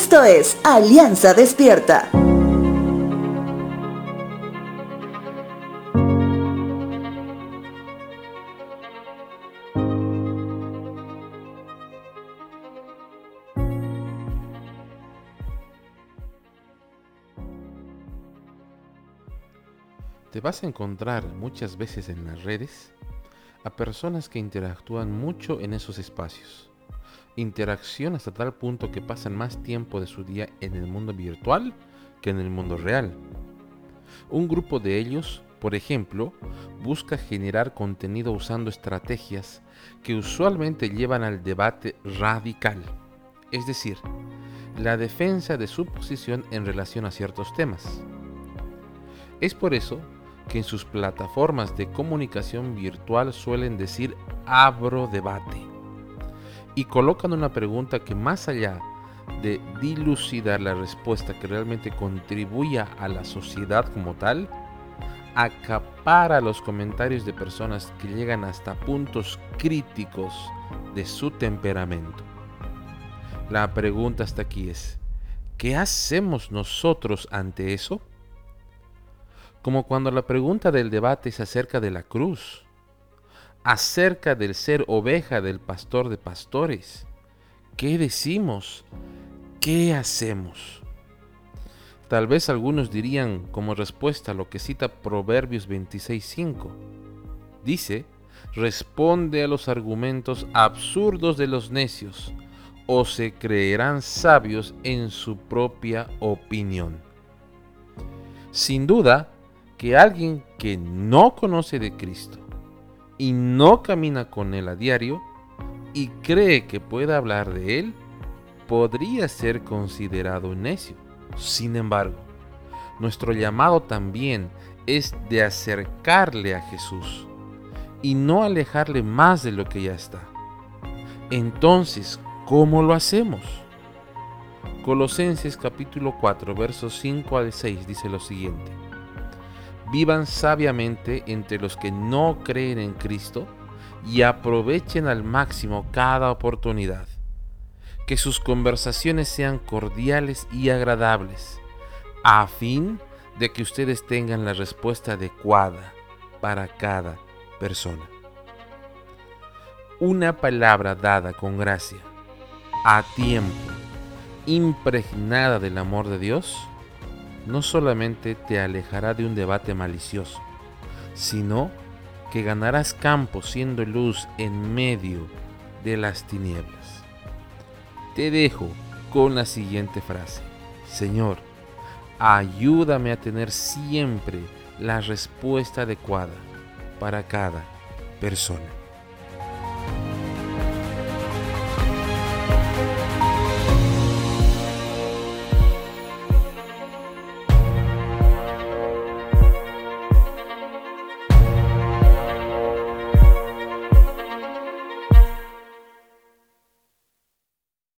Esto es Alianza Despierta. Te vas a encontrar muchas veces en las redes a personas que interactúan mucho en esos espacios. Interacción hasta tal punto que pasan más tiempo de su día en el mundo virtual que en el mundo real. Un grupo de ellos, por ejemplo, busca generar contenido usando estrategias que usualmente llevan al debate radical, es decir, la defensa de su posición en relación a ciertos temas. Es por eso que en sus plataformas de comunicación virtual suelen decir abro debate y colocan una pregunta que más allá de dilucidar la respuesta que realmente contribuya a la sociedad como tal, acapara los comentarios de personas que llegan hasta puntos críticos de su temperamento. La pregunta hasta aquí es, ¿qué hacemos nosotros ante eso? como cuando la pregunta del debate es acerca de la cruz, acerca del ser oveja del pastor de pastores. ¿Qué decimos? ¿Qué hacemos? Tal vez algunos dirían como respuesta lo que cita Proverbios 26.5. Dice, responde a los argumentos absurdos de los necios, o se creerán sabios en su propia opinión. Sin duda, que alguien que no conoce de Cristo y no camina con Él a diario y cree que pueda hablar de Él, podría ser considerado necio. Sin embargo, nuestro llamado también es de acercarle a Jesús y no alejarle más de lo que ya está. Entonces, ¿cómo lo hacemos? Colosenses capítulo 4, versos 5 al 6 dice lo siguiente vivan sabiamente entre los que no creen en Cristo y aprovechen al máximo cada oportunidad. Que sus conversaciones sean cordiales y agradables, a fin de que ustedes tengan la respuesta adecuada para cada persona. Una palabra dada con gracia, a tiempo, impregnada del amor de Dios, no solamente te alejará de un debate malicioso, sino que ganarás campo siendo luz en medio de las tinieblas. Te dejo con la siguiente frase. Señor, ayúdame a tener siempre la respuesta adecuada para cada persona.